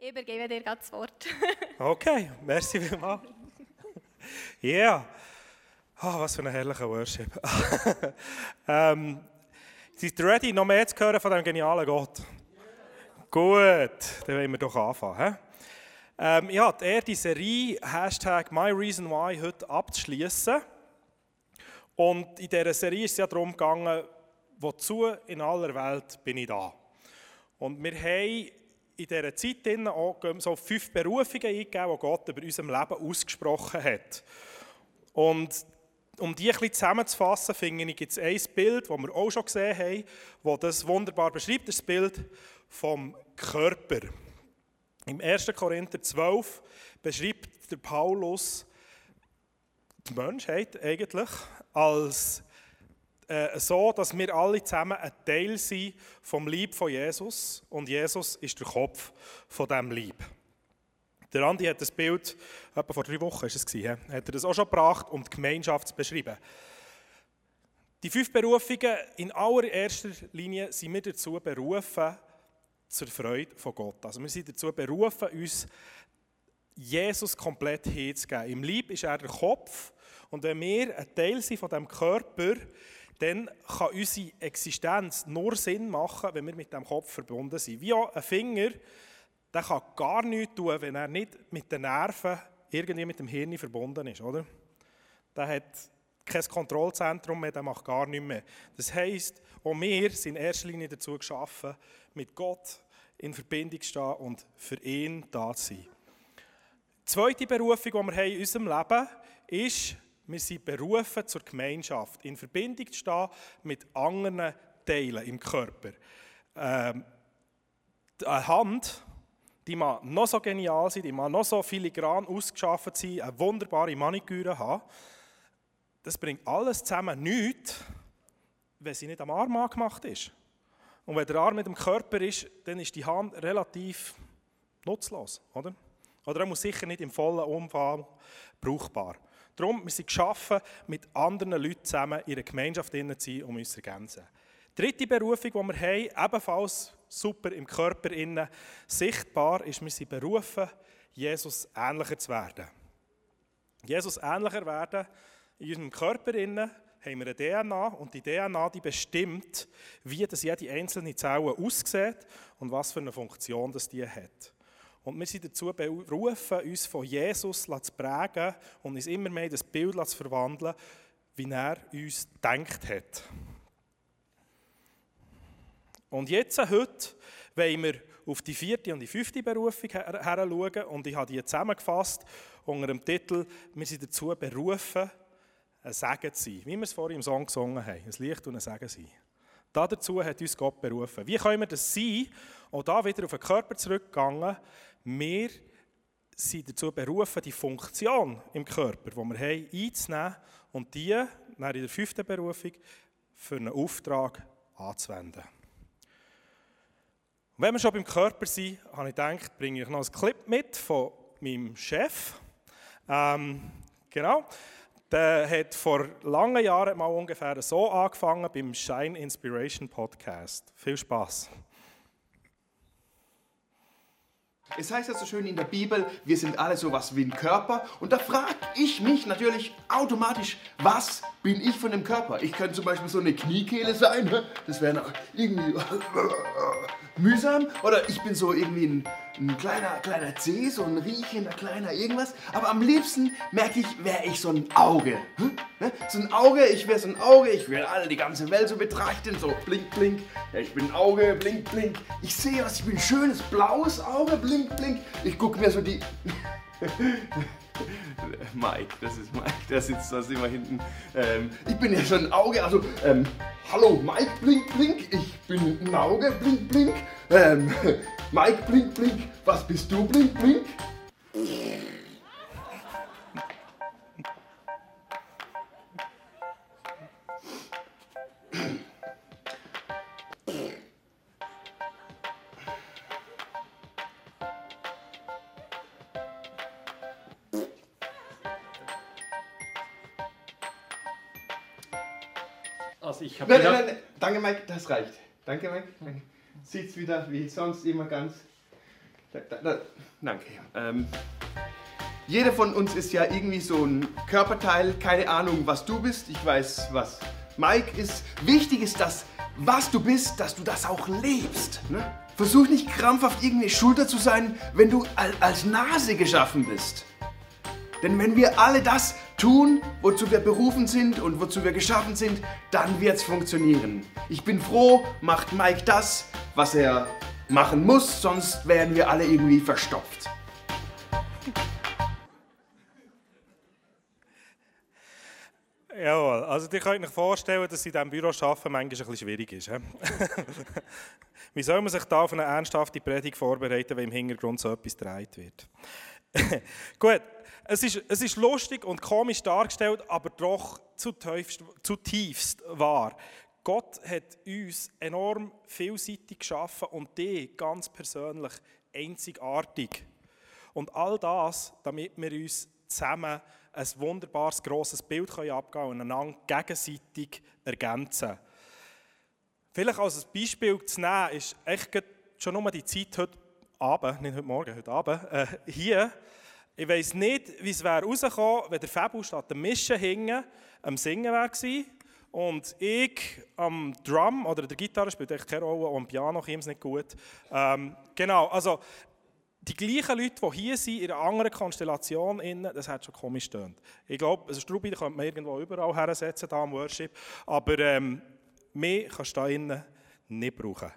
Ich übergebe dir das Wort. okay, merci vielmals. Ja, yeah. oh, was für ein herrlicher Worship. ähm, seid ihr ready, noch mehr zu hören von diesem genialen Gott? Gut, dann wollen wir doch anfangen. Ähm, ich habe eher die Serie Hashtag MyReasonWhy heute abzuschließen. Und in dieser Serie ist es ja darum gegangen, wozu in aller Welt bin ich da? Und wir haben in dieser Zeit auch so fünf Berufungen eingegeben, die Gott über unserem Leben ausgesprochen hat. Und um die ein bisschen zusammenzufassen, finde ich, gibt es ein Bild, das wir auch schon gesehen haben, das das wunderbar beschreibt, das Bild vom Körper. Im 1. Korinther 12 beschreibt der Paulus die Menschheit eigentlich als äh, so, dass wir alle zusammen ein Teil sind vom Lieb von Jesus und Jesus ist der Kopf von diesem Lieb. Der Andi hat das Bild, etwa vor drei Wochen ist es gewesen, hat er das auch schon gebracht, um die Gemeinschaft zu beschreiben. Die fünf Berufungen, in allererster Linie sind wir dazu berufen, zur Freude von Gott. Also wir sind dazu berufen, uns Jesus komplett hinzugeben. Im Lieb ist er der Kopf und wenn wir ein Teil sind von diesem Körper, dann kann unsere Existenz nur Sinn machen, wenn wir mit dem Kopf verbunden sind. Wie auch ein Finger, der kann gar nichts tun, wenn er nicht mit den Nerven irgendwie mit dem Hirn verbunden ist, oder? Der hat kein Kontrollzentrum mehr, der macht gar nichts mehr. Das heisst, auch wir sind in erster Linie dazu geschaffen, mit Gott in Verbindung zu stehen und für ihn da zu sein. Die zweite Berufung, die wir in unserem Leben haben, ist, wir sind berufen zur Gemeinschaft, in Verbindung zu stehen mit anderen Teilen im Körper. Ähm, eine Hand, die mag noch so genial sein, die mag noch so filigran ausgeschafft sein, eine wunderbare Maniküre haben, das bringt alles zusammen nichts, wenn sie nicht am Arm angemacht ist. Und wenn der Arm mit dem Körper ist, dann ist die Hand relativ nutzlos, oder? Oder er muss sicher nicht im vollen Umfang brauchbar. Darum, wir sind geschaffen, mit anderen Leuten zusammen in einer Gemeinschaft zu sein, um uns zu ergänzen. Die dritte Berufung, die wir haben, ebenfalls super im Körper innen sichtbar, ist, wir sind berufen, Jesus ähnlicher zu werden. Jesus ähnlicher werden, in unserem Körper innen haben wir eine DNA und die DNA die bestimmt, wie das jede einzelne Zelle aussieht und was für eine Funktion das die hat. Und wir sind dazu berufen, uns von Jesus zu prägen und uns immer mehr in das Bild zu verwandeln, wie er uns gedacht hat. Und jetzt, heute, wollen wir auf die vierte und die fünfte Berufung her schauen und ich habe die zusammengefasst unter dem Titel «Wir sind dazu berufen, ein Segen zu sein», wie wir es vorhin im Song gesungen haben, ein Licht und ein Segen sein. Dazu hat uns Gott berufen. Wie können wir das sein? Und da wieder auf den Körper zurückgegangen, wir sind dazu berufen, die Funktion im Körper, die wir haben, einzunehmen und die, in der fünften Berufung, für einen Auftrag anzuwenden. Und wenn wir schon beim Körper sind, habe ich gedacht, bringe ich noch ein Clip mit von meinem Chef. Ähm, genau. Der hat vor langen Jahren mal ungefähr so angefangen beim Shine Inspiration Podcast. Viel Spaß. Es heißt ja so schön in der Bibel, wir sind alle sowas wie ein Körper. Und da frage ich mich natürlich automatisch, was bin ich von dem Körper? Ich könnte zum Beispiel so eine Kniekehle sein, das wäre irgendwie mühsam. Oder ich bin so irgendwie ein, ein kleiner, kleiner Zeh, so ein riechender kleiner irgendwas. Aber am liebsten merke ich, wäre ich so ein Auge. Hm? Ne? So ein Auge, ich wäre so ein Auge, ich will alle die ganze Welt so betrachten, so blink, blink. Ja, ich bin ein Auge, blink, blink. Ich sehe was, ich bin ein schönes blaues Auge, blink, blink. Ich gucke mir so die... Mike, das ist Mike, der sitzt da immer hinten. Ähm, ich bin ja schon ein Auge, also, ähm, hallo Mike, blink, blink, ich bin ein Auge, blink, blink. Ähm, Mike, blink, blink, was bist du, blink, blink? Mike, das reicht. Danke Mike. Danke. Sieht's wieder wie sonst immer ganz Da, da, da, danke. Ähm, jeder von uns ist ja irgendwie so ein Körperteil. Keine Ahnung, was du bist. Ich weiß, was Mike ist. Wichtig ist, dass was du bist, dass du das auch lebst. Ne? Versuch nicht krampfhaft irgendeine Schulter zu sein, wenn du als Nase geschaffen bist. Denn wenn wir alle das tun, wozu wir berufen sind und wozu wir geschaffen sind, dann wird es funktionieren. Ich bin froh, macht Mike das, was er machen muss, sonst wären wir alle irgendwie verstopft. Jawohl, also ihr könnt euch vorstellen, dass in diesem Büro arbeiten manchmal ein bisschen schwierig ist. Wie soll man sich da auf eine ernsthafte Predigt vorbereiten, wenn im Hintergrund so etwas gedreht wird? Gut, es ist, es ist lustig und komisch dargestellt, aber doch zutiefst, wahr. Gott hat uns enorm vielseitig geschaffen und die ganz persönlich einzigartig. Und all das, damit wir uns zusammen ein wunderbares, grosses Bild abgeben können und einander gegenseitig ergänzen. Vielleicht als Beispiel zu nehmen, ist echt schon nur die Zeit heute Abend, nicht heute Morgen, heute Abend, äh, hier. Ich weiss nicht, wie es wäre wenn der Fabu statt dem Mischen hingen, am Singen wäre. Und ich am Drum oder der Gitarre spielt echt keine Rolle, auch am Piano kommt es nicht gut. Ähm, genau, also die gleichen Leute, die hier sind, in einer anderen Konstellation, das hat schon komisch tönt. Ich glaube, also Strubi könnte man irgendwo überall hersetzen, da am Worship, aber ähm, mehr kannst du da innen nicht brauchen.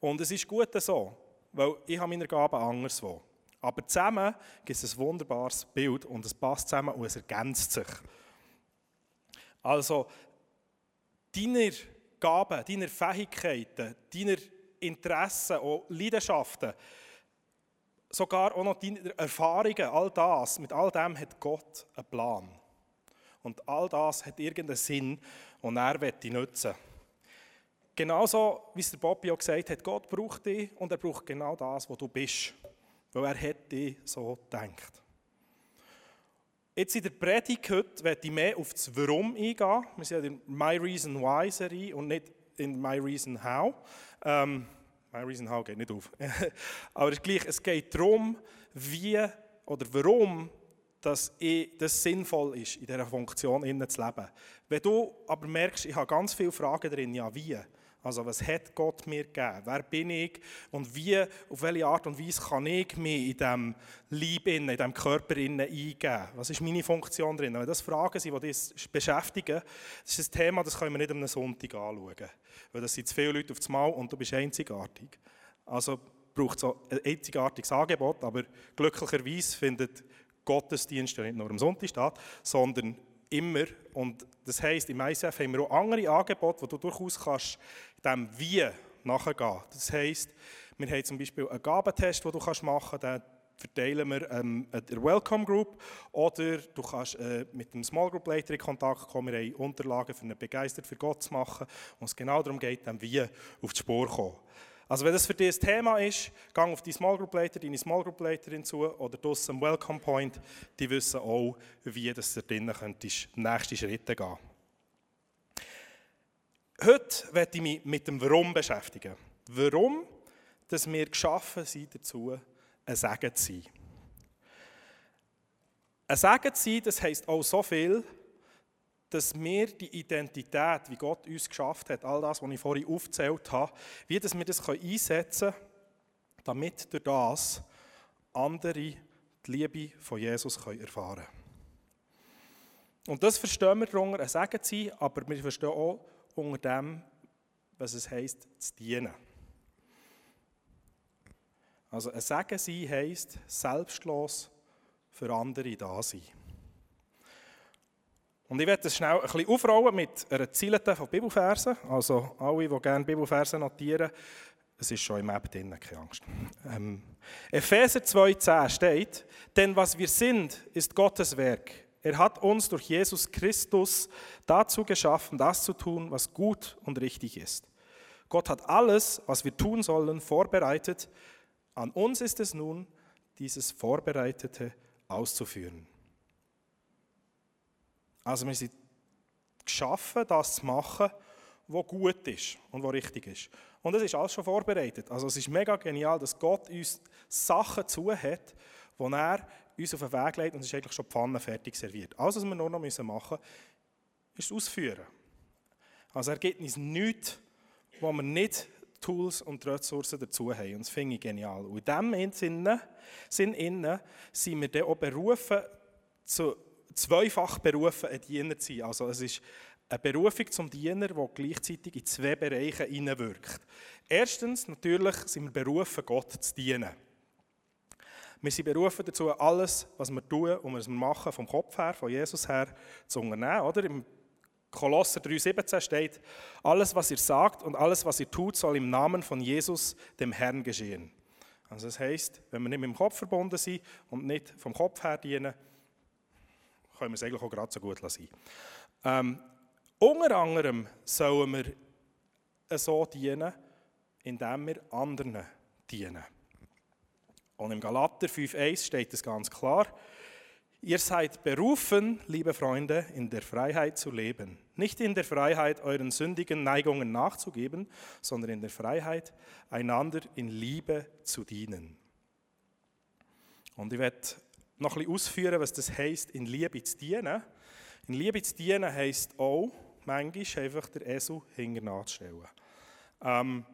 Und es ist gut so, weil ich habe meine Gaben anderswo. Aber zusammen gibt es ein wunderbares Bild und es passt zusammen und es ergänzt sich. Also, deine Gaben, deine Fähigkeiten, deine Interessen und Leidenschaften, sogar auch noch deine Erfahrungen, all das, mit all dem hat Gott einen Plan. Und all das hat irgendeinen Sinn und er wird die nutzen. Genauso, wie es der Bobby auch gesagt hat, Gott braucht dich und er braucht genau das, wo du bist. Weil er hat so gedacht. Jetzt in der Predigt heute werde ich mehr auf das Warum eingehen. Wir sind in My Reason Why Serie und nicht in My Reason How. Ähm, My Reason How geht nicht auf. Aber gleich, es geht darum, wie oder warum dass das sinnvoll ist, in dieser Funktion zu leben. Wenn du aber merkst, ich habe ganz viele Fragen drin, ja wie? Also was hat Gott mir gegeben? Wer bin ich? Und wie, auf welche Art und Weise kann ich mich in diesem Leib, in diesem Körper eingeben? Was ist meine Funktion drin? Wenn das Fragen sind, die dich beschäftigen, das ist ein Thema, das können wir nicht am Sonntag anschauen. Weil das sind zu viele Leute auf das Mal und du bist einzigartig. Also braucht es ein einzigartiges Angebot, aber glücklicherweise findet Gottesdienst ja nicht nur am Sonntag statt, sondern immer. Und das heisst, im ICF haben wir auch andere Angebote, wo du durchaus kannst dem Wie nachgehen. Das heisst, wir haben zum Beispiel einen Gabentest, den du machen kannst, verteilen wir ähm, der Welcome Group oder du kannst äh, mit dem Small Group Leiter in Kontakt kommen. Wir haben Unterlagen für eine Begeistert für Gott zu machen, wo es genau darum geht, dem Wie auf die Spur zu kommen. Also wenn das für dich ein Thema ist, geh auf die Small Group Leiter, deine Small Group Leiterin zu oder draussen am Welcome Point, die wissen auch, wie du da drinnen könntest nächste Schritte gehen. Heute werde ich mich mit dem Warum beschäftigen. Warum, dass wir geschaffen sind dazu, ein Segen zu sein. Ein Segen zu sein, das heisst auch so viel, dass wir die Identität, wie Gott uns geschafft hat, all das, was ich vorhin aufgezählt habe, wie dass wir das einsetzen können, damit durch das andere die Liebe von Jesus erfahren können. Und das verstehen wir darunter, ein Segen zu sein, aber wir verstehen auch, unter dem, was es heisst, zu dienen. Also ein Segen sein heisst, selbstlos für andere da sein. Und ich werde das schnell ein bisschen aufrollen mit einer Zielete von Bibelfersen. Also alle, die gerne Bibelfersen notieren, es ist schon im App drin, keine Angst. Ähm, Epheser 2,10 steht, denn was wir sind, ist Gottes Werk. Er hat uns durch Jesus Christus dazu geschaffen, das zu tun, was gut und richtig ist. Gott hat alles, was wir tun sollen, vorbereitet. An uns ist es nun, dieses Vorbereitete auszuführen. Also wir sind geschaffen, das zu machen, was gut ist und was richtig ist. Und es ist alles schon vorbereitet. Also es ist mega genial, dass Gott uns Sachen zu hat, wo er uns auf den Weg legt und es ist eigentlich schon die Pfanne fertig serviert. Alles, was wir nur noch machen müssen, ist ausführen. Also er gibt uns nichts, wo wir nicht Tools und Ressourcen dazu haben. Und das finde ich genial. Und in diesem Sinne, Sinn sind wir dann auch berufen, zu, zweifach berufen, ein Diener zu sein. Also es ist eine Berufung zum Diener, die gleichzeitig in zwei Bereiche hineinwirkt. Erstens, natürlich sind wir berufen, Gott zu dienen. Wir sind berufen dazu, alles, was wir tun und was wir machen, vom Kopf her, von Jesus her, zu unternehmen. Oder? Im Kolosser 3,17 steht, alles, was ihr sagt und alles, was ihr tut, soll im Namen von Jesus, dem Herrn, geschehen. Also das heisst, wenn wir nicht mit dem Kopf verbunden sind und nicht vom Kopf her dienen, können wir es eigentlich auch gerade so gut lassen. Ähm, unter anderem sollen wir so dienen, indem wir anderen dienen. Und im Galater 5,1 steht es ganz klar, Ihr seid berufen, liebe Freunde, in der Freiheit zu leben. Nicht in der Freiheit, euren sündigen Neigungen nachzugeben, sondern in der Freiheit, einander in Liebe zu dienen. Und ich werde noch ein bisschen ausführen, was das heißt, in Liebe zu dienen. In Liebe zu dienen heisst auch, manchmal einfach der Esel hinten anzustellen. Ähm,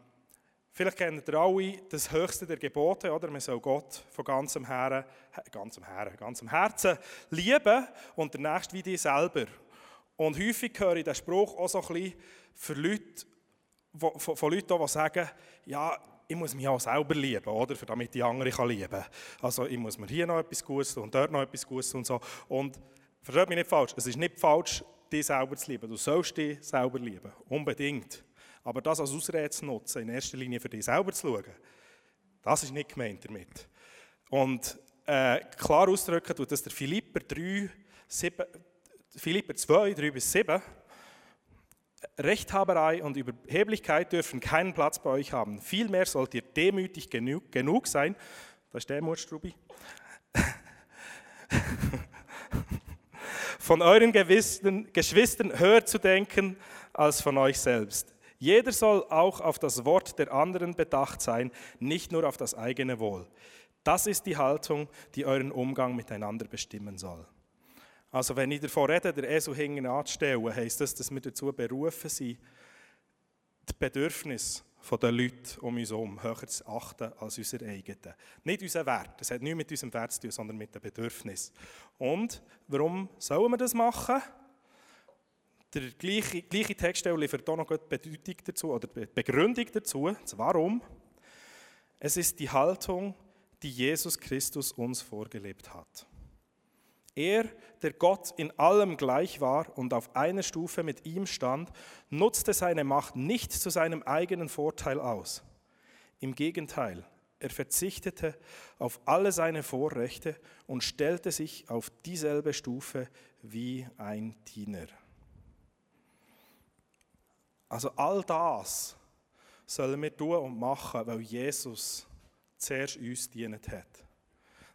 Vielleicht kennt ihr alle das höchste der Gebote, oder? Man soll Gott von ganzem, Herzen, ganzem, Herzen, ganzem Herzen lieben und der Nächste wie dich selber. Und häufig höre ich den Spruch auch so ein bisschen für Leute, von, von Leuten, die sagen, ja, ich muss mich auch selber lieben, oder? Damit die anderen kann lieben Also ich muss mir hier noch etwas Gutes und dort noch etwas Gutes und so. Und versteht mich nicht falsch, es ist nicht falsch, dich selber zu lieben. Du sollst dich selber lieben, unbedingt. Aber das als Ausrede zu nutzen, in erster Linie für dich selber zu schauen, das ist nicht gemeint damit. Und äh, klar ausdrücken tut das der Philipper 3, 7, Philipper 2, 3 bis 7. Rechthaberei und Überheblichkeit dürfen keinen Platz bei euch haben. Vielmehr sollt ihr demütig genug, genug sein. Da ist Demut, Strubi. von euren Geschwistern höher zu denken als von euch selbst. Jeder soll auch auf das Wort der anderen bedacht sein, nicht nur auf das eigene Wohl. Das ist die Haltung, die euren Umgang miteinander bestimmen soll. Also wenn ich davon rede, der Esel hinten anzustellen, heisst das, dass wir dazu berufen sind, die Bedürfnisse der Leute um uns herum höher zu achten als unser eigenen. Nicht unser Wert, das hat nichts mit unserem Wert zu tun, sondern mit dem Bedürfnis. Und warum sollen wir das machen? Der gleiche, gleiche Textstelle liefert auch noch die Bedeutung dazu oder Begründung dazu. Warum? Es ist die Haltung, die Jesus Christus uns vorgelebt hat. Er, der Gott in allem gleich war und auf einer Stufe mit ihm stand, nutzte seine Macht nicht zu seinem eigenen Vorteil aus. Im Gegenteil, er verzichtete auf alle seine Vorrechte und stellte sich auf dieselbe Stufe wie ein Diener. Also all das sollen wir tun und machen, weil Jesus zuerst uns dient hat.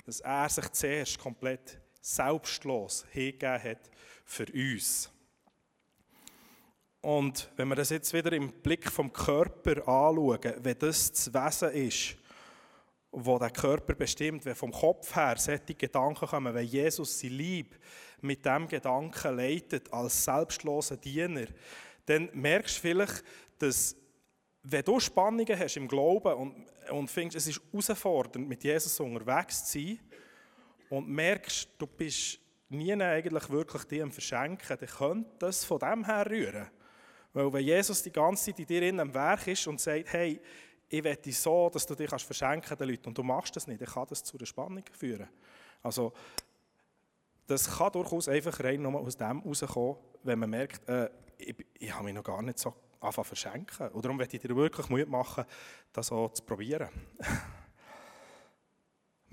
Dass er sich zuerst komplett selbstlos hingegeben hat für uns. Und wenn wir das jetzt wieder im Blick vom Körper anschauen, wenn das das Wesen ist, wo der Körper bestimmt, wenn vom Kopf her solche Gedanken kommen, wenn Jesus sie Lieb mit dem Gedanken leitet, als selbstloser Diener, dann merkst du vielleicht, dass wenn du Spannungen hast im Glauben und, und findest, es ist herausfordernd, mit Jesus unterwegs zu sein und merkst, du bist nie eigentlich wirklich dir am Verschenken, dann könnte das von dem her rühren. Weil wenn Jesus die ganze Zeit in dir in am Werk ist und sagt, hey, ich wette so, dass du dich kannst verschenken den Leuten und du machst das nicht, dann kann das zu einer Spannung führen. Also, das kann durchaus einfach rein nur aus dem herauskommen, wenn man merkt, äh, ich, ich habe mich noch gar nicht so anfangen verschenken. Und darum möchte ich dir wirklich Mut machen, das auch zu probieren.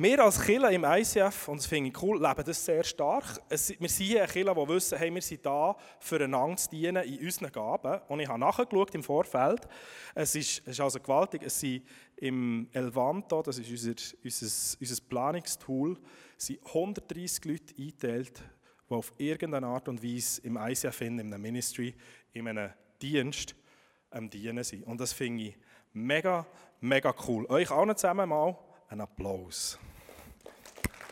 Wir als Killer im ICF, und das finde ich cool, leben das sehr stark. Es, wir sind hier Killer, die wissen, hey, wir sind da, füreinander zu dienen in unseren Gaben. Und ich habe nachgeschaut im Vorfeld. Es ist, es ist also gewaltig. Es sind im Elvanto, das ist unser, unser, unser Planungstool, sind 130 Leute eingeteilt, die auf irgendeine Art und Weise im ICF, in einem Ministry, in einem Dienst am Dienen sind. Und das finde ich Mega, mega cool. Euch allen zusammen mal einen Applaus.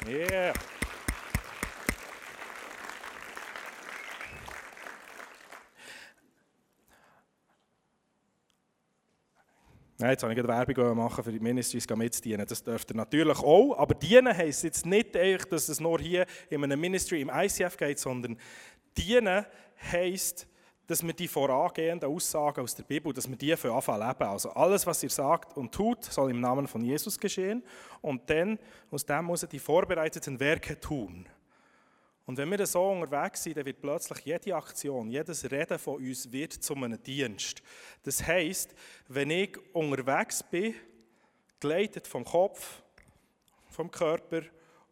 Yeah. Nein, jetzt habe ich Werbung machen für die Ministries mitdienen. Das dürft ihr natürlich auch. Aber dienen heisst jetzt nicht dass es nur hier in einem Ministry im ICF geht, sondern dienen heisst, dass wir die vorangehenden Aussagen aus der Bibel, dass wir die für anfangen leben. Also alles, was ihr sagt und tut, soll im Namen von Jesus geschehen. Und dann aus dem muss er die vorbereiteten Werke tun. Und wenn wir so unterwegs sind, dann wird plötzlich jede Aktion, jedes Reden von uns wird zu einem Dienst. Das heisst, wenn ich unterwegs bin, geleitet vom Kopf, vom Körper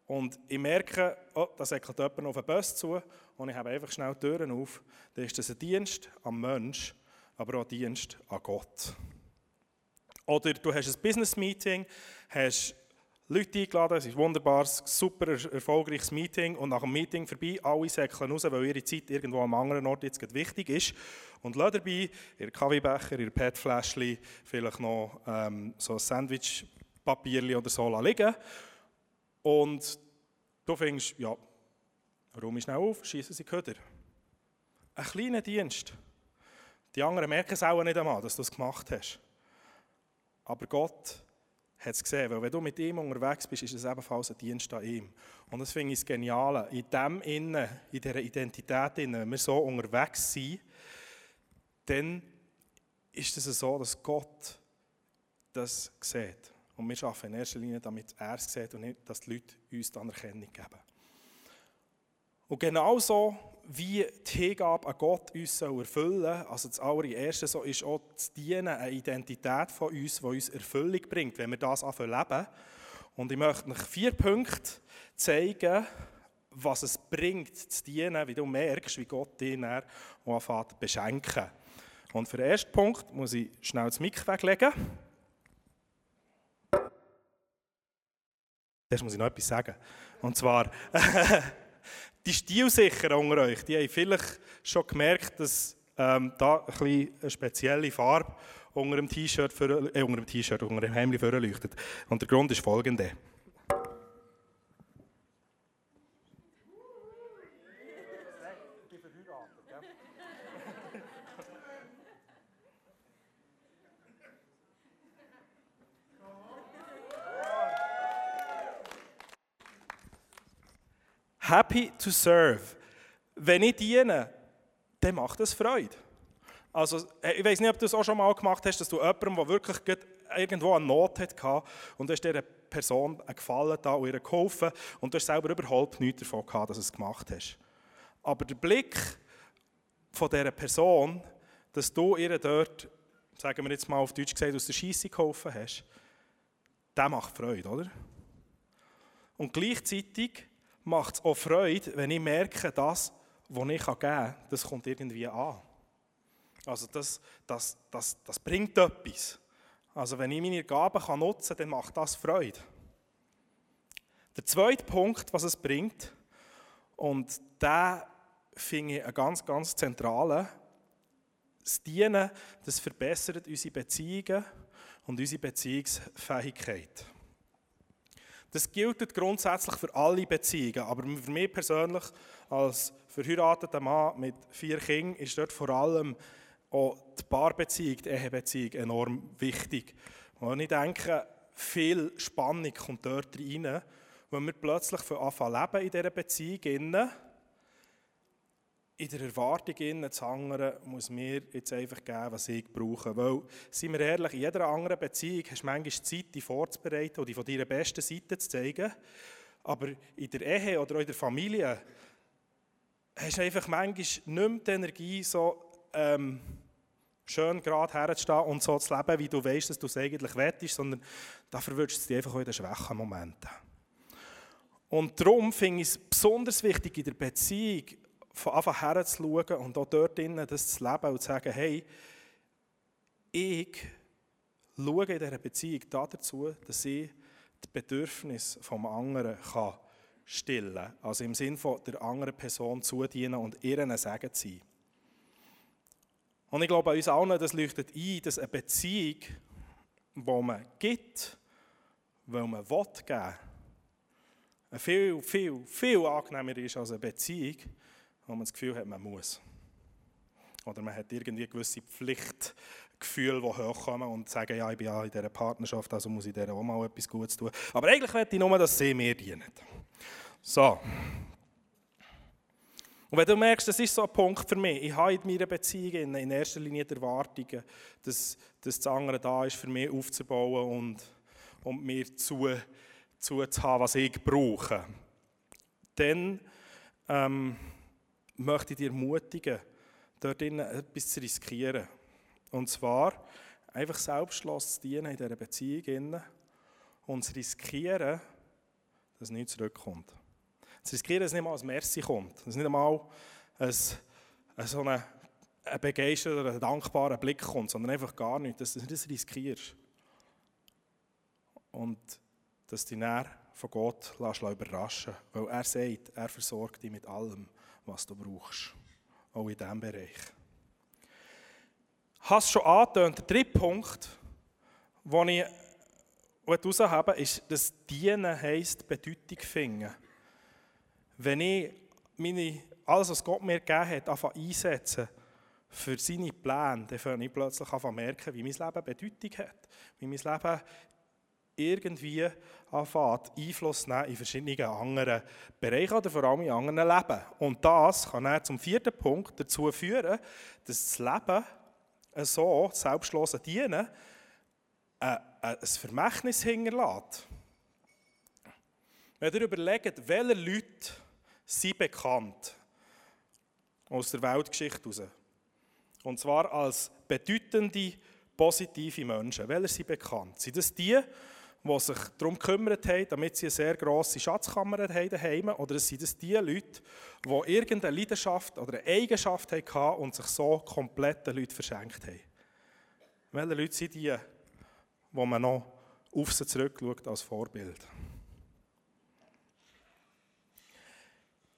und ich merke, oh, da säckelt jemand auf den Bus zu und ich habe einfach schnell die Türen auf, dann ist das ein Dienst am Mensch, aber auch ein Dienst an Gott. Oder du hast ein Business-Meeting, hast Leute eingeladen, es ist ein wunderbares, super erfolgreiches Meeting und nach dem Meeting vorbei, alle säckeln raus, weil ihre Zeit irgendwo am anderen Ort jetzt wichtig ist. Und lassen dabei ihr Kaffeebecher, ihr PET-Fläschchen, vielleicht noch ähm, so ein Sandwich-Papierchen oder so liegen. Und du findest, ja, räume schnell auf, schießen sie Köder. Ein kleiner Dienst. Die anderen merken es auch nicht einmal, dass du es gemacht hast. Aber Gott hat es gesehen. Weil wenn du mit ihm unterwegs bist, ist es ebenfalls ein Dienst an ihm. Und das finde ich das Geniale. In dem Innen, in dieser Identität, wenn wir so unterwegs sind, dann ist es so, dass Gott das sieht. Und wir arbeiten in erster Linie, damit er es sieht und nicht, dass die Leute uns die Anerkennung geben. Und genauso wie die Hingabe an Gott uns erfüllen soll, also das allererste so ist auch das Dienen eine Identität von uns, die uns Erfüllung bringt, wenn wir das anfangen leben. Und ich möchte euch vier Punkte zeigen, was es bringt, zu dienen, wie du merkst, wie Gott dich dann anfängt beschenken. Und für den ersten Punkt muss ich schnell das Mic weglegen. Zuerst muss ich noch etwas sagen. Und zwar... Die Stilsicherer unter euch, die haben vielleicht schon gemerkt, dass ähm, da ein eine spezielle Farbe unter dem T-Shirt, äh, unter dem T-Shirt, unter dem Hemd. Und der Grund ist folgender. Happy to serve. Wenn ich diene, dann macht es Freude. Also, ich weiß nicht, ob du das auch schon mal gemacht hast, dass du jemandem, der wirklich irgendwo eine Not hatte, und du hast dieser Person einen Gefallen da und ihr geholfen und du hast selber überhaupt nichts davon gehabt, dass du es gemacht hast. Aber der Blick von dieser Person, dass du ihr dort, sagen wir jetzt mal auf Deutsch gesagt, aus der Scheisse geholfen hast, der macht Freude, oder? Und gleichzeitig macht es auch Freude, wenn ich merke, das, was ich geben kann, das kommt irgendwie an. Also das, das, das, das bringt etwas. Also wenn ich meine Gaben kann nutzen kann, dann macht das Freude. Der zweite Punkt, was es bringt, und da finde ich einen ganz, ganz zentralen, das Dienen, das verbessert unsere Beziehungen und unsere Beziehungsfähigkeit. Das gilt grundsätzlich für alle Beziehungen, aber für mich persönlich als verheirateter Mann mit vier Kindern ist dort vor allem auch die Paarbeziehung, die Ehebeziehung enorm wichtig. Und ich denke, viel Spannung kommt dort rein, wenn wir plötzlich von Anfang leben in dieser Beziehung in der Erwartung innen zu hangern, muss mir jetzt einfach geben, was ich brauche. Weil, seien wir ehrlich, in jeder anderen Beziehung hast du manchmal Zeit, dich vorzubereiten und dich von deiner besten Seite zu zeigen. Aber in der Ehe oder in der Familie hast du einfach manchmal nicht mehr die Energie, so ähm, schön gerade herzustehen und so zu leben, wie du weißt, dass du es eigentlich wettest, sondern da verwirrst du dich einfach auch in den schwachen Momenten. Und darum finde ich es besonders wichtig in der Beziehung, von Anfang her zu schauen und auch dort drinnen das zu leben und zu sagen, hey, ich schaue in dieser Beziehung dazu, dass ich die Bedürfnisse vom anderen kann stillen kann. Also im Sinne von der anderen Person zudienen und ihren Segen zu sein. Und ich glaube, uns allen, das leuchtet ein, dass eine Beziehung wo man gibt, weil man will geben, viel, viel, viel angenehmer ist als eine Beziehung, wo man das Gefühl hat, man muss. Oder man hat irgendwie gewisse Pflichtgefühle, die hochkommen und sagen, ja, ich bin ja in dieser Partnerschaft, also muss ich der auch mal etwas Gutes tun. Aber eigentlich möchte ich nur, dass sie mir dienen. So. Und wenn du merkst, das ist so ein Punkt für mich, ich habe in meiner Beziehung in erster Linie die Erwartungen, dass, dass das andere da ist, für mich aufzubauen und, und mir zu, zu haben, was ich brauche, dann ähm, möchte ich dich ermutigen, dort etwas zu riskieren. Und zwar einfach selbstlos zu dienen in dieser Beziehung und zu riskieren, dass nichts zurückkommt. Zu riskieren, dass nicht mal ein Merci kommt, dass nicht einmal ein, so ein, ein begeisterter oder ein dankbarer Blick kommt, sondern einfach gar nichts, dass du das riskierst. Und dass du dich von Gott lässt überraschen weil er sagt, er versorgt dich mit allem, was du brauchst. Auch in diesem Bereich. Hast schon angetönt, der dritte Punkt, den ich heraushebe, ist, dass Dienen heisst, Bedeutung finden. Wenn ich meine, alles, was Gott mir gegeben hat, anfange einsetzen für seine Pläne, dann fange ich plötzlich an zu merken, wie mein Leben Bedeutung hat. Wie mein Leben irgendwie anfängt, Einfluss nehmen in verschiedene andere Bereiche oder vor allem in anderen Leben. Und das kann dann zum vierten Punkt dazu führen, dass das Leben so, selbstlosen Dienen, ein Vermächtnis hinterlässt. Wenn ihr überlegt, welche Leute sind bekannt aus der Weltgeschichte heraus, und zwar als bedeutende, positive Menschen. Welche sind bekannt? Sind das die, die sich darum gekümmert haben, damit sie eine sehr grosse Schatzkammer haben daheim, oder sind es die Leute, die irgendeine Leidenschaft oder eine Eigenschaft hatten und sich so komplett den Leuten verschenkt haben? Welche Leute sind die, wo man noch auf sie zurückschaut als Vorbild?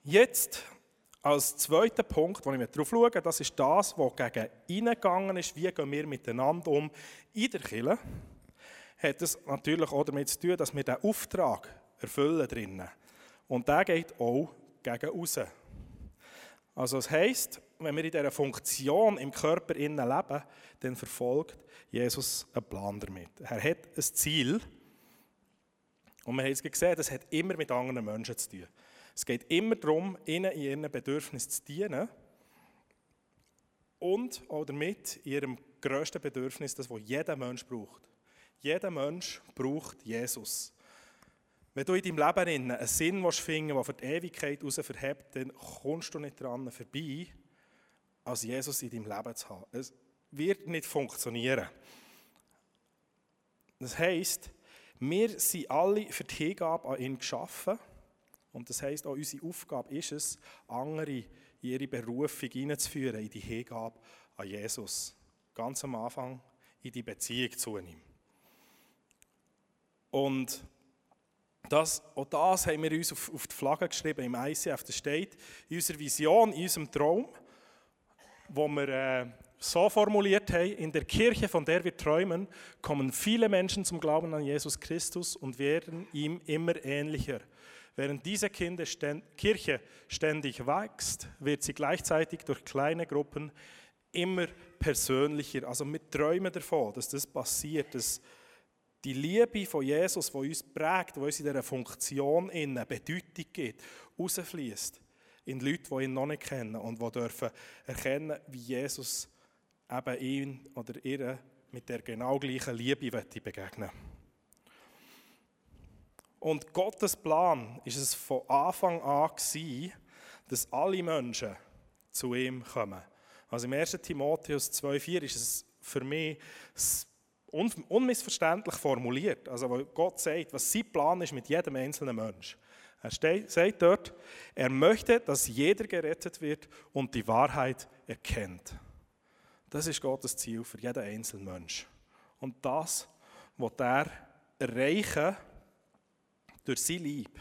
Jetzt als zweiter Punkt, wo ich darauf schaue, das ist das, was gegen gegangen ist. Wie gehen wir miteinander um in der Kirche? Hat es natürlich auch damit zu tun, dass wir diesen Auftrag erfüllen drinnen. Und der geht auch gegen außen. Also das heisst, wenn wir in dieser Funktion im Körper innen leben, dann verfolgt Jesus einen Plan damit. Er hat ein Ziel. Und wir haben es gesehen, das hat immer mit anderen Menschen zu tun. Es geht immer darum, ihnen in ihren Bedürfnissen zu dienen und auch damit ihrem grössten Bedürfnis, das, was jeder Mensch braucht. Jeder Mensch braucht Jesus. Wenn du in deinem Leben einen Sinn finden der für die Ewigkeit heraus verhebt, dann kommst du nicht daran vorbei, als Jesus in deinem Leben zu haben. Es wird nicht funktionieren. Das heisst, wir sind alle für die Hingabe an ihn geschaffen. Und das heisst, auch unsere Aufgabe ist es, andere in ihre Berufung hineinzuführen, in die Hingabe an Jesus. Ganz am Anfang in die Beziehung zu ihm. Und das, auch das haben wir uns auf, auf die Flagge geschrieben im ICF. Das steht in unserer Vision, in unserem Traum, wo wir äh, so formuliert haben, in der Kirche, von der wir träumen, kommen viele Menschen zum Glauben an Jesus Christus und werden ihm immer ähnlicher. Während diese Kirche ständig wächst, wird sie gleichzeitig durch kleine Gruppen immer persönlicher. Also wir träumen davon, dass das passiert, dass die Liebe von Jesus, die uns prägt, die uns in dieser Funktion eine Bedeutung gibt, rausfließt in Leute, die ihn noch nicht kennen und die dürfen erkennen, wie Jesus eben ihn oder ihr mit der genau gleichen Liebe begegnen Und Gottes Plan ist es von Anfang an gewesen, dass alle Menschen zu ihm kommen. Also im 1. Timotheus 2,4 ist es für mich das un unmissverständlich formuliert. Also, weil Gott sagt, was sein Plan ist mit jedem einzelnen Mensch. Er sagt dort, er möchte, dass jeder gerettet wird und die Wahrheit erkennt. Das ist Gottes Ziel für jeden einzelnen Mensch. Und das wird er erreichen durch sein Lieb,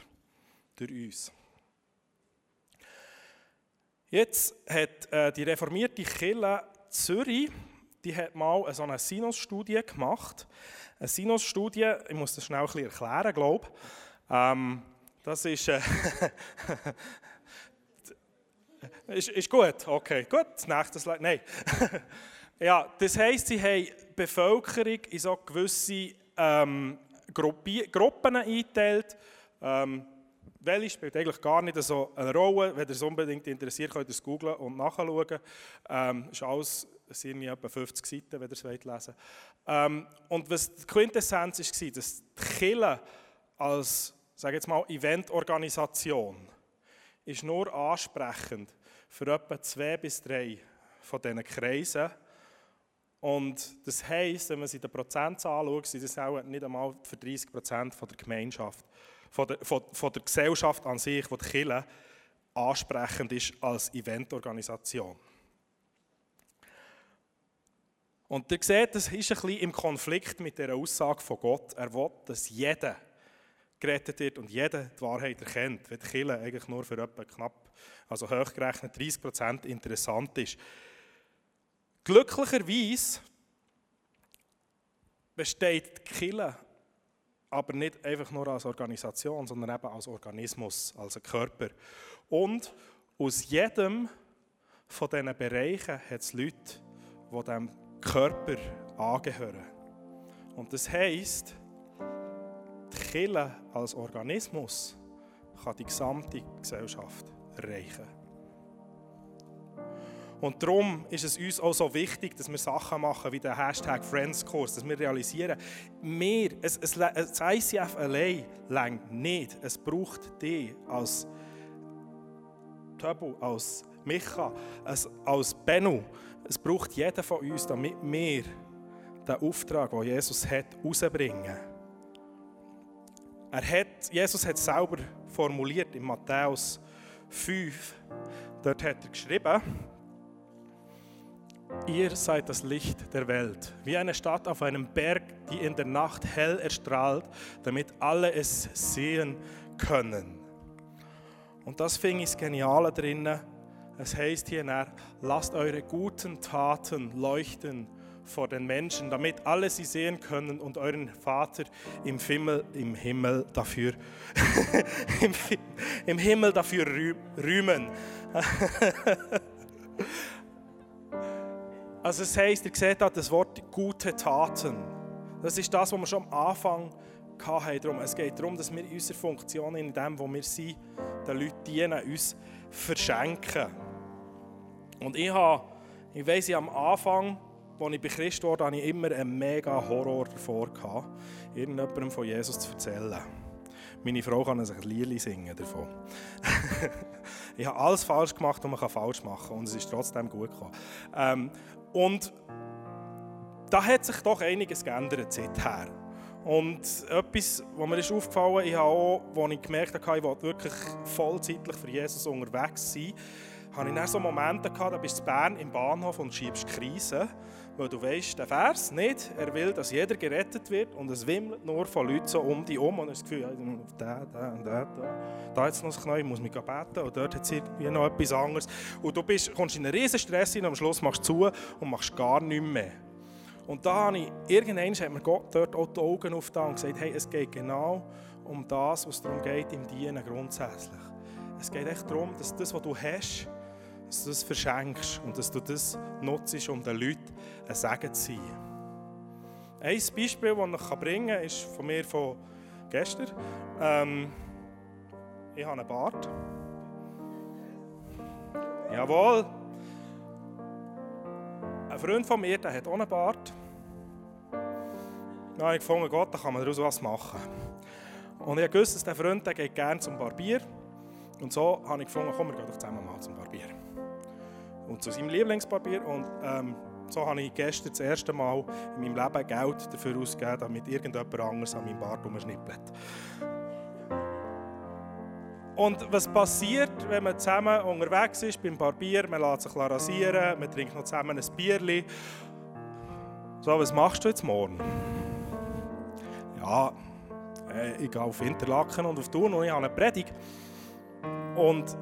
durch uns. Jetzt hat äh, die reformierte Kirche Zürich die hat mal so eine Sinus-Studie gemacht. Eine Sinus-Studie, ich muss das schnell ein bisschen erklären, glaube ich. Ähm, das ist, äh, ist, ist gut, okay, gut, das nächste Slide, nein. ja, das heisst, sie haben die Bevölkerung in so gewisse ähm, Gruppi Gruppen eingeteilt. Ähm, welche spielt eigentlich gar nicht so eine Rolle. Wenn ihr es unbedingt interessiert, könnt ihr es googlen und nachschauen. Ähm, ist alles es sind etwa 50 Seiten, wenn ihr es lesen wollt. Ähm, und was die Quintessenz war, dass die Kirche als, sage jetzt mal, Eventorganisation ist nur ansprechend für etwa zwei bis drei von diesen Kreisen. Und das heisst, wenn man sich den Prozentzahl anschaut, sind das auch nicht einmal für 30 Prozent der Gemeinschaft, von der, von, von der Gesellschaft an sich, die die Kirche ansprechend ist als Eventorganisation. Und ihr seht, das ist ein bisschen im Konflikt mit der Aussage von Gott. Er will, dass jeder gerettet wird und jeder die Wahrheit erkennt, wenn die Kirche eigentlich nur für etwa knapp, also hochgerechnet 30 Prozent interessant ist. Glücklicherweise besteht die Kirche aber nicht einfach nur als Organisation, sondern eben als Organismus, als Körper. Und aus jedem von diesen Bereichen hat es Leute, die dem Körper angehören. Und das heisst, die Kirche als Organismus kann die gesamte Gesellschaft erreichen. Und darum ist es uns auch so wichtig, dass wir Sachen machen wie den Hashtag Friendskurs, dass wir realisieren, es, das ICF allein längt nicht. Es braucht dich als Töbu, als Micha, als, Bennu, es braucht jeder von uns, damit wir den Auftrag, den Jesus hat, rausbringen. Er hat, Jesus hat es selber formuliert in Matthäus 5. Dort hat er geschrieben, Ihr seid das Licht der Welt, wie eine Stadt auf einem Berg, die in der Nacht hell erstrahlt, damit alle es sehen können. Und das fing ich das Geniale drinnen es heißt hier, lasst eure guten Taten leuchten vor den Menschen, damit alle sie sehen können und euren Vater im Himmel, im Himmel dafür, im, im Himmel dafür rühmen. also es heißt, ihr seht da das Wort gute Taten. Das ist das, was wir schon am Anfang hatten. Es geht darum, dass wir unsere Funktion in dem, wo wir sind, den Leuten dienen, uns verschenken. Und ich habe, ich weiss, ich am Anfang, als ich bei Christ wurde, hatte ich immer einen mega Horror davor, irgendjemandem von Jesus zu erzählen. Meine Frau kann sich ein Lied singen davon. ich habe alles falsch gemacht, was man falsch machen kann. Und es ist trotzdem gut gekommen. Ähm, und da hat sich doch einiges geändert seither. Und etwas, was mir ist aufgefallen ist, ich habe auch, als ich gemerkt habe, ich wollte wirklich vollzeitlich für Jesus unterwegs sein, hatte ich dann so Momente gehabt, da bist du in Bern im Bahnhof und schiebst Krise, weil du weißt, der Vers nicht, er will, dass jeder gerettet wird und es wimmelt nur von Leuten so um dich um und das Gefühl, der und der, da, da jetzt noch das Knie, ich muss mich beten und dort hat es irgendwie noch etwas anderes. Und du bist, kommst in einen riesen Stress hin am Schluss machst du zu und machst gar nichts mehr. Und da habe ich, irgendwann hat mir Gott dort auch die Augen aufgetan und gesagt, hey, es geht genau um das, was es darum geht im Dienen grundsätzlich. Es geht echt darum, dass das, was du hast, dass du das verschenkst und dass du das nutzt, um den Leuten ein Segen zu sein. Ein Beispiel, das ich bringen kann, ist von mir von gestern. Ähm, ich habe einen Bart. Jawohl. Ein Freund von mir der hat auch einen Bart. Dann habe ich gefunden, Gott, da kann man daraus was machen. Und ich wusste, dass der Freund der geht gerne zum Barbier. Und so habe ich gefunden, komm, wir gehen doch zusammen mal zum Barbier und zu seinem Lieblingspapier. Und ähm, so habe ich gestern das erste Mal in meinem Leben Geld dafür ausgegeben, damit irgendjemand anderes an meinem Bart umschnippelt. Und was passiert, wenn man zusammen unterwegs ist beim Barbier, man lässt sich rasieren, man trinkt noch zusammen ein Bierchen. So, was machst du jetzt morgen? Ja, äh, ich gehe auf Interlaken und auf Thun und ich habe eine Predigt. Und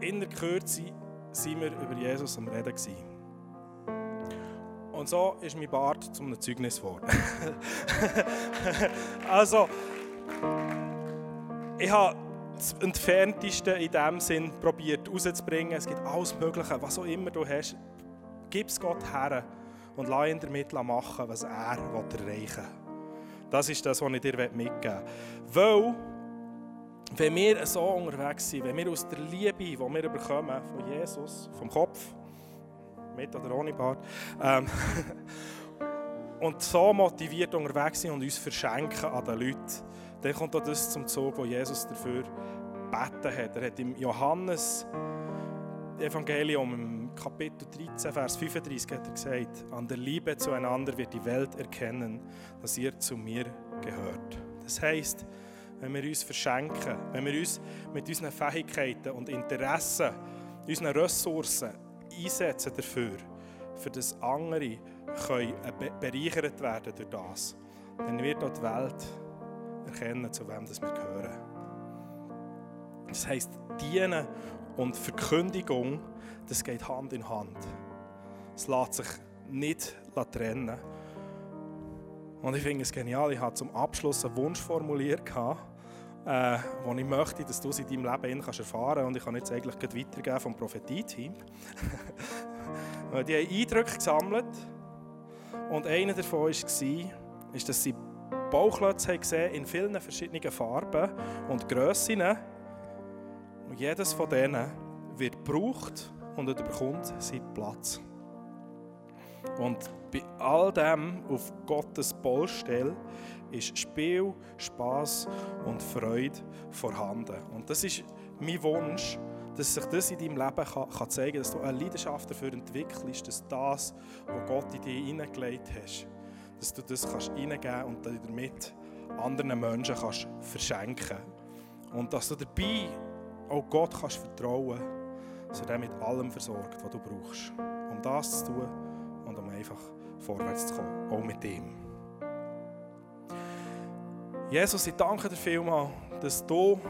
in der Kürze waren wir über Jesus am Reden. Und Und so ist mein Bart zum Zeugnis geworden. also, ich habe das Entfernteste in diesem Sinn probiert rauszubringen. Es gibt alles Mögliche, was auch immer du hast. Gib es Gott her und lass ihn damit machen, was er erreichen will. Das ist das, was ich dir mitgeben will. Weil, wenn wir so unterwegs sind, wenn wir aus der Liebe, die wir bekommen von Jesus, vom Kopf, mit oder ohne Bart, ähm, und so motiviert unterwegs sind und uns verschenken an den Leuten, dann kommt auch das zum Zug, wo Jesus dafür beten hat. Er hat im Johannes Evangelium im Kapitel 13, Vers 35 hat er gesagt, an der Liebe zueinander wird die Welt erkennen, dass ihr zu mir gehört. Das heißt, wenn wir uns verschenken, wenn wir uns mit unseren Fähigkeiten und Interessen, unseren Ressourcen einsetzen dafür, für das andere können bereichert werden durch das, dann wird auch die Welt erkennen, zu wem das wir gehören. Das heisst, dienen und Verkündigung, das geht Hand in Hand. Es lässt sich nicht trennen. Und ich finde es genial, ich habe zum Abschluss einen Wunsch formuliert, äh, den ich möchte, dass du es in deinem Leben kannst erfahren kannst. Und ich kann jetzt eigentlich weitergeben vom Prophetie-Team. die haben Eindrücke gesammelt und einer davon war, ist, dass sie Bauklötze gesehen in vielen verschiedenen Farben und Grössen. Und jedes von denen wird gebraucht und er bekommt seinen Platz. Und bei all dem auf Gottes Baustelle ist Spiel, Spaß und Freude vorhanden. Und das ist mein Wunsch, dass sich das in deinem Leben kann, kann zeigen kann, dass du eine Leidenschaft dafür entwickelst, dass das, was Gott in dich hineingelegt hat, dass du das kannst reingeben und damit anderen Menschen kannst verschenken Und dass du dabei auch Gott kannst vertrauen kannst, dass er mit allem versorgt, was du brauchst, um das zu tun und um einfach vorwärts zu kommen, auch mit ihm. Jesus, ich danke dir vielmals, dass du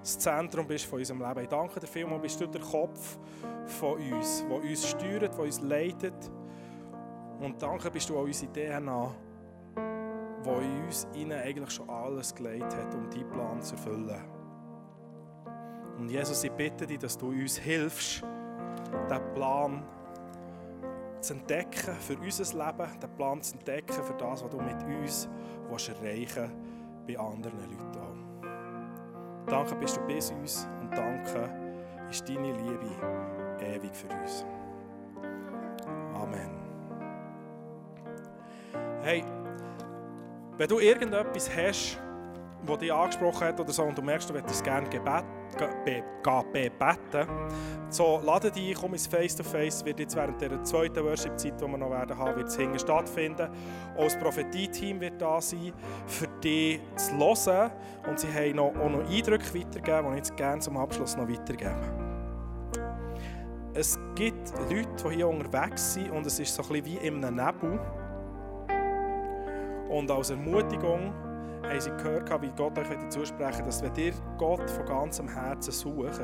das Zentrum bist von unserem Leben. Ich danke dir vielmals, bist du der Kopf von uns, der uns steuert, der uns leitet. Und danke bist du auch unsere DNA, wo in uns innen eigentlich schon alles gelegt hat, um diesen Plan zu erfüllen. Und Jesus, ich bitte dich, dass du uns hilfst, diesen Plan zu entdecken für unser Leben, den Plan zu entdecken für das, was du mit uns willst erreichen bei anderen Leuten auch. Danke bist du bei uns und danke ist deine Liebe ewig für uns. Amen. Hey, wenn du irgendetwas hast, das dich angesprochen hat oder so, und du merkst, du möchtest gerne Gebet, beten, so lade dich, komm ins Face-to-Face, wird jetzt während der zweiten Worship-Zeit, die wir noch werden haben, wird es stattfinden. Auch das Prophetie-Team wird da sein, für dich zu hören. Und sie haben noch, auch noch Eindrücke weitergegeben, die ich jetzt gerne zum Abschluss noch weitergeben. Es gibt Leute, die hier unterwegs sind und es ist so ein bisschen wie in einem Nebel. Und als Ermutigung haben sie gehört, wie Gott euch zusprechen dass wenn ihr Gott von ganzem Herzen sucht,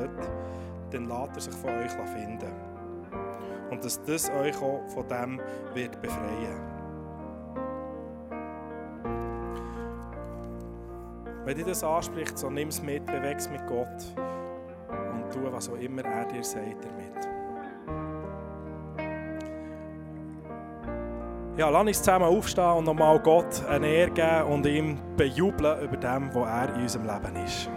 dann lässt er sich von euch finden. Und dass das euch auch von dem wird befreien. Wenn dir das anspricht, so nimm es mit, beweg es mit Gott und tu, was auch immer er dir sagt damit. Ja, lass uns zusammen aufstehen und nochmal Gott eine Ehre geben und ihm bejubeln über dem, was er in unserem Leben ist.